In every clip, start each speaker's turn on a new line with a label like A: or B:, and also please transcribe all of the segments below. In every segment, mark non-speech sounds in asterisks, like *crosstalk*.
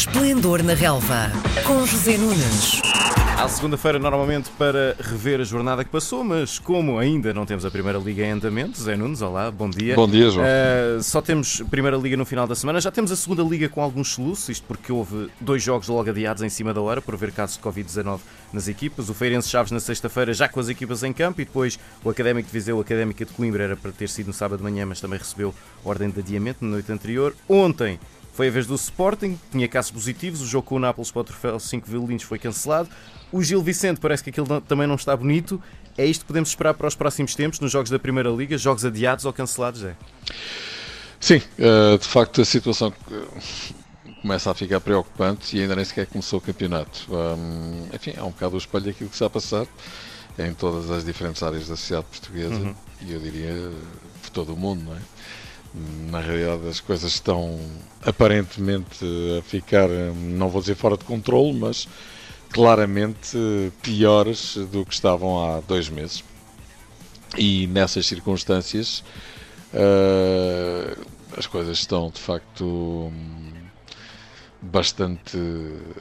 A: Esplendor na Relva, com José Nunes.
B: À segunda-feira, normalmente para rever a jornada que passou, mas como ainda não temos a Primeira Liga em andamento, Zé Nunes, olá, bom dia.
C: Bom dia, João.
B: Uh, só temos Primeira Liga no final da semana, já temos a Segunda Liga com alguns soluços, isto porque houve dois jogos logo adiados em cima da hora por haver casos de Covid-19 nas equipas. O Feirense Chaves na sexta-feira já com as equipas em campo e depois o Académico de Viseu, o Académica de Coimbra era para ter sido no sábado de manhã, mas também recebeu ordem de adiamento na noite anterior. Ontem foi a vez do Sporting, tinha casos positivos, o jogo com o Nápoles para o troféu 5 violinos foi cancelado. O Gil Vicente parece que aquilo também não está bonito. É isto que podemos esperar para os próximos tempos nos jogos da Primeira Liga, jogos adiados ou cancelados, é?
C: Sim, eh, de facto a situação começa a ficar preocupante e ainda nem sequer começou o campeonato. enfim, é um bocado o espelho daquilo que está a passar em todas as diferentes áreas da sociedade portuguesa uhum. e eu diria por todo o mundo, não é? Na realidade, as coisas estão aparentemente a ficar, não vou dizer fora de controle, mas claramente piores do que estavam há dois meses. E nessas circunstâncias, uh, as coisas estão de facto bastante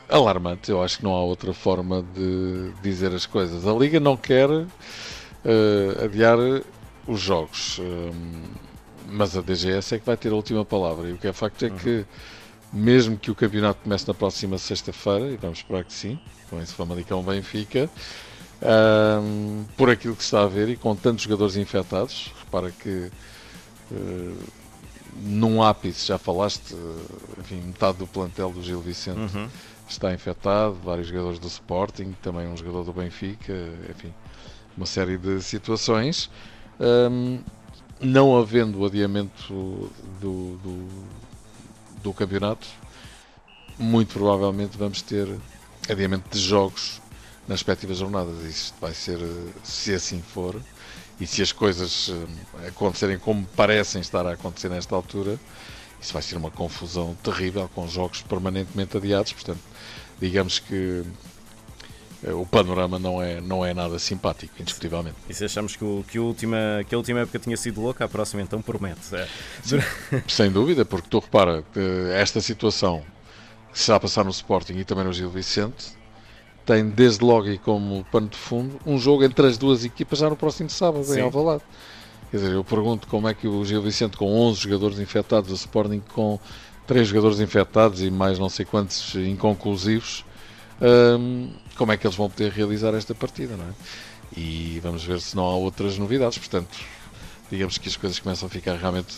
C: alarmantes. Eu acho que não há outra forma de dizer as coisas. A Liga não quer uh, adiar os jogos. Um, mas a DGS é que vai ter a última palavra. E o que é facto é que, mesmo que o campeonato comece na próxima sexta-feira, e vamos esperar que sim, com esse Famalicão Benfica, um, por aquilo que se está a ver e com tantos jogadores infectados, repara que uh, num ápice, já falaste, enfim, metade do plantel do Gil Vicente uhum. está infectado, vários jogadores do Sporting, também um jogador do Benfica, enfim, uma série de situações. Um, não havendo o adiamento do, do, do, campeonato, muito provavelmente vamos ter adiamento de jogos nas respectivas jornadas. Isto vai ser, se assim for, e se as coisas eh, acontecerem como parecem estar a acontecer nesta altura, isso vai ser uma confusão terrível com jogos permanentemente adiados. Portanto, digamos que o panorama não é, não é nada simpático, indiscutivelmente.
B: E se achamos que, o, que, a última, que a última época tinha sido louca, a próxima então promete. É.
C: Sem dúvida, porque tu repara, esta situação que se está a passar no Sporting e também no Gil Vicente tem desde logo e como pano de fundo um jogo entre as duas equipas já no próximo sábado Sim. em Alvalade. Quer dizer, eu pergunto como é que o Gil Vicente com 11 jogadores infectados, o Sporting com 3 jogadores infectados e mais não sei quantos inconclusivos, hum, como é que eles vão poder realizar esta partida, não é? E vamos ver se não há outras novidades, portanto, digamos que as coisas começam a ficar realmente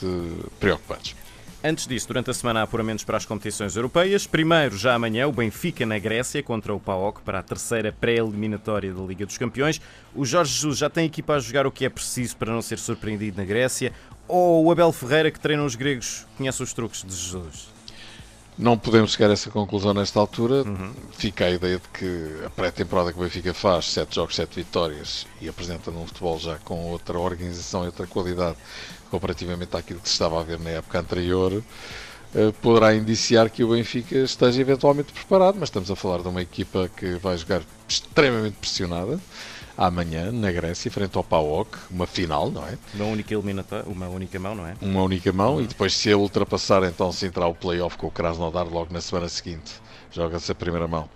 C: preocupantes.
B: Antes disso, durante a semana há apuramentos para as competições europeias. Primeiro, já amanhã, o Benfica na Grécia contra o PAOK para a terceira pré-eliminatória da Liga dos Campeões. O Jorge Jesus já tem equipa a jogar o que é preciso para não ser surpreendido na Grécia? Ou o Abel Ferreira, que treina os gregos, conhece os truques de Jesus?
C: Não podemos chegar a essa conclusão nesta altura. Uhum. Fica a ideia de que a pré-temporada que o Benfica faz, 7 jogos, 7 vitórias, e apresenta num futebol já com outra organização e outra qualidade comparativamente àquilo que se estava a ver na época anterior, eh, poderá indiciar que o Benfica esteja eventualmente preparado, mas estamos a falar de uma equipa que vai jogar extremamente pressionada amanhã na Grécia, frente ao PAOK, uma final, não é?
B: Uma única eliminatória, uma única mão, não é?
C: Uma única mão uhum. e depois se a ultrapassar, então se entrar o playoff com o Krasnodar logo na semana seguinte, joga-se a primeira mão.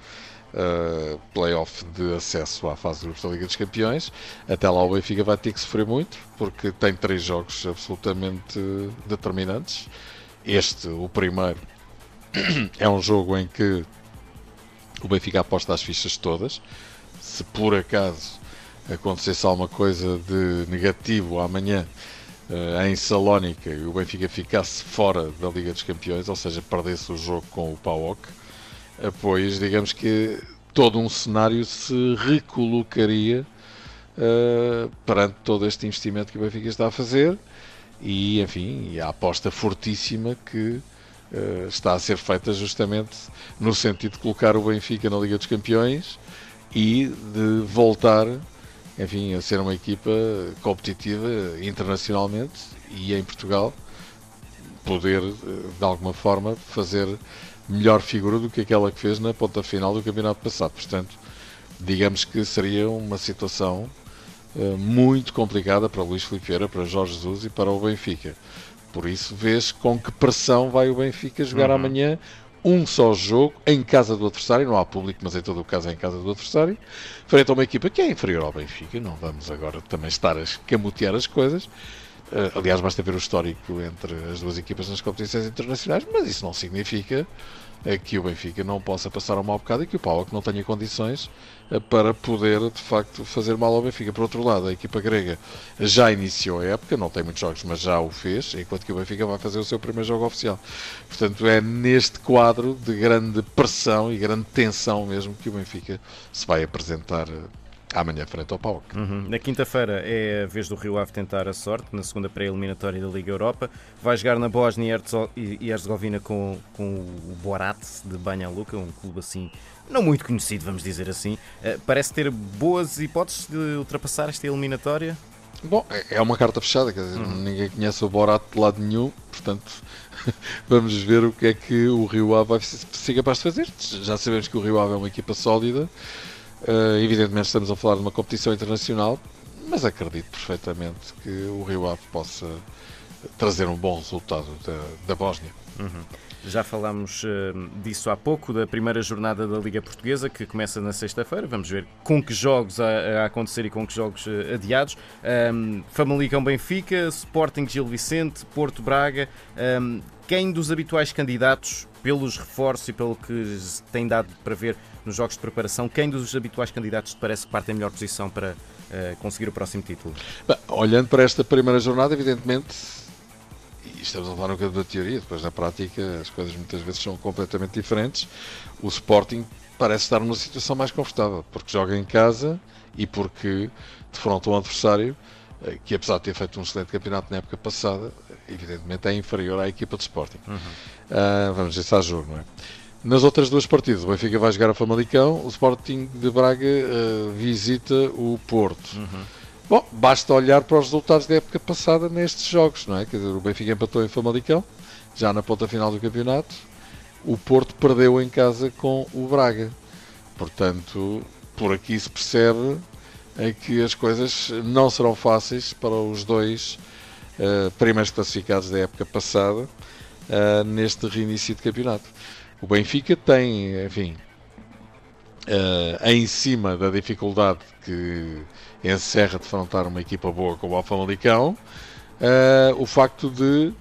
C: Uh, playoff de acesso à fase de grupos da Liga dos Campeões. Até lá o Benfica vai ter que sofrer muito, porque tem três jogos absolutamente determinantes. Este, o primeiro, *coughs* é um jogo em que o Benfica aposta as fichas todas. Se por acaso acontecesse alguma coisa de negativo amanhã uh, em Salónica e o Benfica ficasse fora da Liga dos Campeões, ou seja, perdesse o jogo com o PAOK, uh, pois digamos que todo um cenário se recolocaria uh, perante todo este investimento que o Benfica está a fazer e, enfim, e a aposta fortíssima que está a ser feita justamente no sentido de colocar o Benfica na Liga dos Campeões e de voltar enfim, a ser uma equipa competitiva internacionalmente e em Portugal poder, eh, de alguma forma, fazer melhor figura do que aquela que fez na ponta final do campeonato passado. Portanto, digamos que seria uma situação uh, muito complicada para Luís Filipe Vieira, para Jorge Jesus e para o Benfica. Por isso, vês com que pressão vai o Benfica jogar uhum. amanhã um só jogo em casa do adversário, não há público, mas em todo o caso é em casa do adversário, frente a uma equipa que é inferior ao Benfica. Não vamos agora também estar a escamotear as coisas. Uh, aliás, basta ver o histórico entre as duas equipas nas competições internacionais, mas isso não significa uh, que o Benfica não possa passar um mau bocado e que o Paulo não tenha condições uh, para poder, de facto, fazer mal ao Benfica. Por outro lado, a equipa grega já iniciou a época, não tem muitos jogos, mas já o fez, enquanto que o Benfica vai fazer o seu primeiro jogo oficial. Portanto, é neste quadro de grande pressão e grande tensão mesmo que o Benfica se vai apresentar amanhã frente ao PAOK.
B: Uhum. Na quinta-feira é a vez do Rio Ave tentar a sorte, na segunda pré-eliminatória da Liga Europa. Vai jogar na Bósnia e Herzegovina com, com o Borat de Banha Luka, um clube assim não muito conhecido, vamos dizer assim. Uh, parece ter boas hipóteses de ultrapassar esta eliminatória?
C: Bom, é, é uma carta fechada, quer dizer, uhum. ninguém conhece o Borat de lado nenhum, portanto *laughs* vamos ver o que é que o Rio Ave vai ser capaz de fazer. Já sabemos que o Rio Ave é uma equipa sólida. Uh, evidentemente estamos a falar de uma competição internacional, mas acredito perfeitamente que o Rio Ave possa trazer um bom resultado da, da Bósnia.
B: Uhum. Já falámos uh, disso há pouco, da primeira jornada da Liga Portuguesa, que começa na sexta-feira. Vamos ver com que jogos a, a, acontecer e com que jogos uh, adiados. Um, Famalicão Benfica, Sporting Gil Vicente, Porto Braga. Um, quem dos habituais candidatos, pelos reforços e pelo que tem dado para ver nos jogos de preparação, quem dos habituais candidatos te parece que parte em melhor posição para uh, conseguir o próximo título?
C: Bem, olhando para esta primeira jornada, evidentemente, e estamos a falar um bocadinho da teoria, depois na prática as coisas muitas vezes são completamente diferentes. O Sporting parece estar numa situação mais confortável, porque joga em casa e porque defronta um adversário eh, que apesar de ter feito um excelente campeonato na época passada, evidentemente é inferior à equipa de Sporting. Uhum. Uh, vamos dizer se há jogo, não é? Nas outras duas partidas, o Benfica vai jogar a Famalicão, o Sporting de Braga uh, visita o Porto. Uhum. Bom, basta olhar para os resultados da época passada nestes jogos, não é? Quer dizer, o Benfica empatou em Famalicão, já na ponta final do campeonato. O Porto perdeu em casa com o Braga. Portanto, por aqui se percebe é que as coisas não serão fáceis para os dois uh, primeiros classificados da época passada uh, neste reinício de campeonato. O Benfica tem, enfim, uh, em cima da dificuldade que encerra de enfrentar uma equipa boa como o Famalicão, uh, o facto de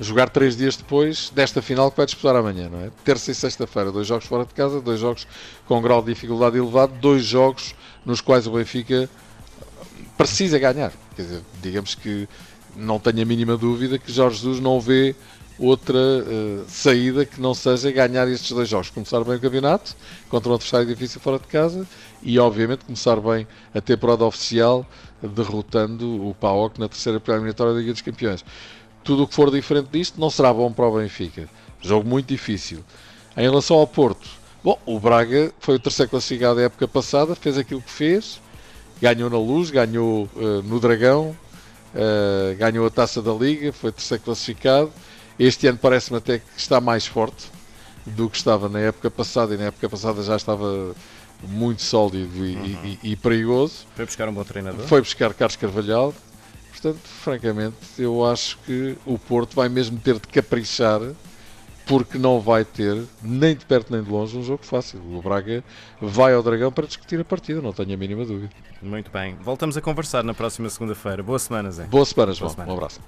C: jogar três dias depois desta final que vai disputar amanhã, não é? Terça e sexta-feira, dois jogos fora de casa, dois jogos com grau de dificuldade elevado, dois jogos nos quais o Benfica precisa ganhar. Quer dizer, digamos que não tenho a mínima dúvida que Jorge Jesus não vê outra uh, saída que não seja ganhar estes dois jogos. Começar bem o campeonato contra um adversário difícil fora de casa e, obviamente, começar bem a temporada oficial derrotando o PAOK na terceira preliminatória da Liga dos Campeões. Tudo o que for diferente disto não será bom para o Benfica. Jogo muito difícil. Em relação ao Porto, bom, o Braga foi o terceiro classificado da época passada, fez aquilo que fez, ganhou na Luz, ganhou uh, no Dragão, uh, ganhou a taça da Liga, foi terceiro classificado este ano parece-me até que está mais forte do que estava na época passada, e na época passada já estava muito sólido e, uhum. e, e perigoso.
B: Foi buscar um bom treinador?
C: Foi buscar Carlos Carvalhal. Portanto, francamente, eu acho que o Porto vai mesmo ter de caprichar porque não vai ter, nem de perto nem de longe, um jogo fácil. O Braga vai ao Dragão para discutir a partida, não tenho a mínima dúvida.
B: Muito bem. Voltamos a conversar na próxima segunda-feira. Boa semana, Zé.
C: Boa semana, João. Boa semana. Um abraço.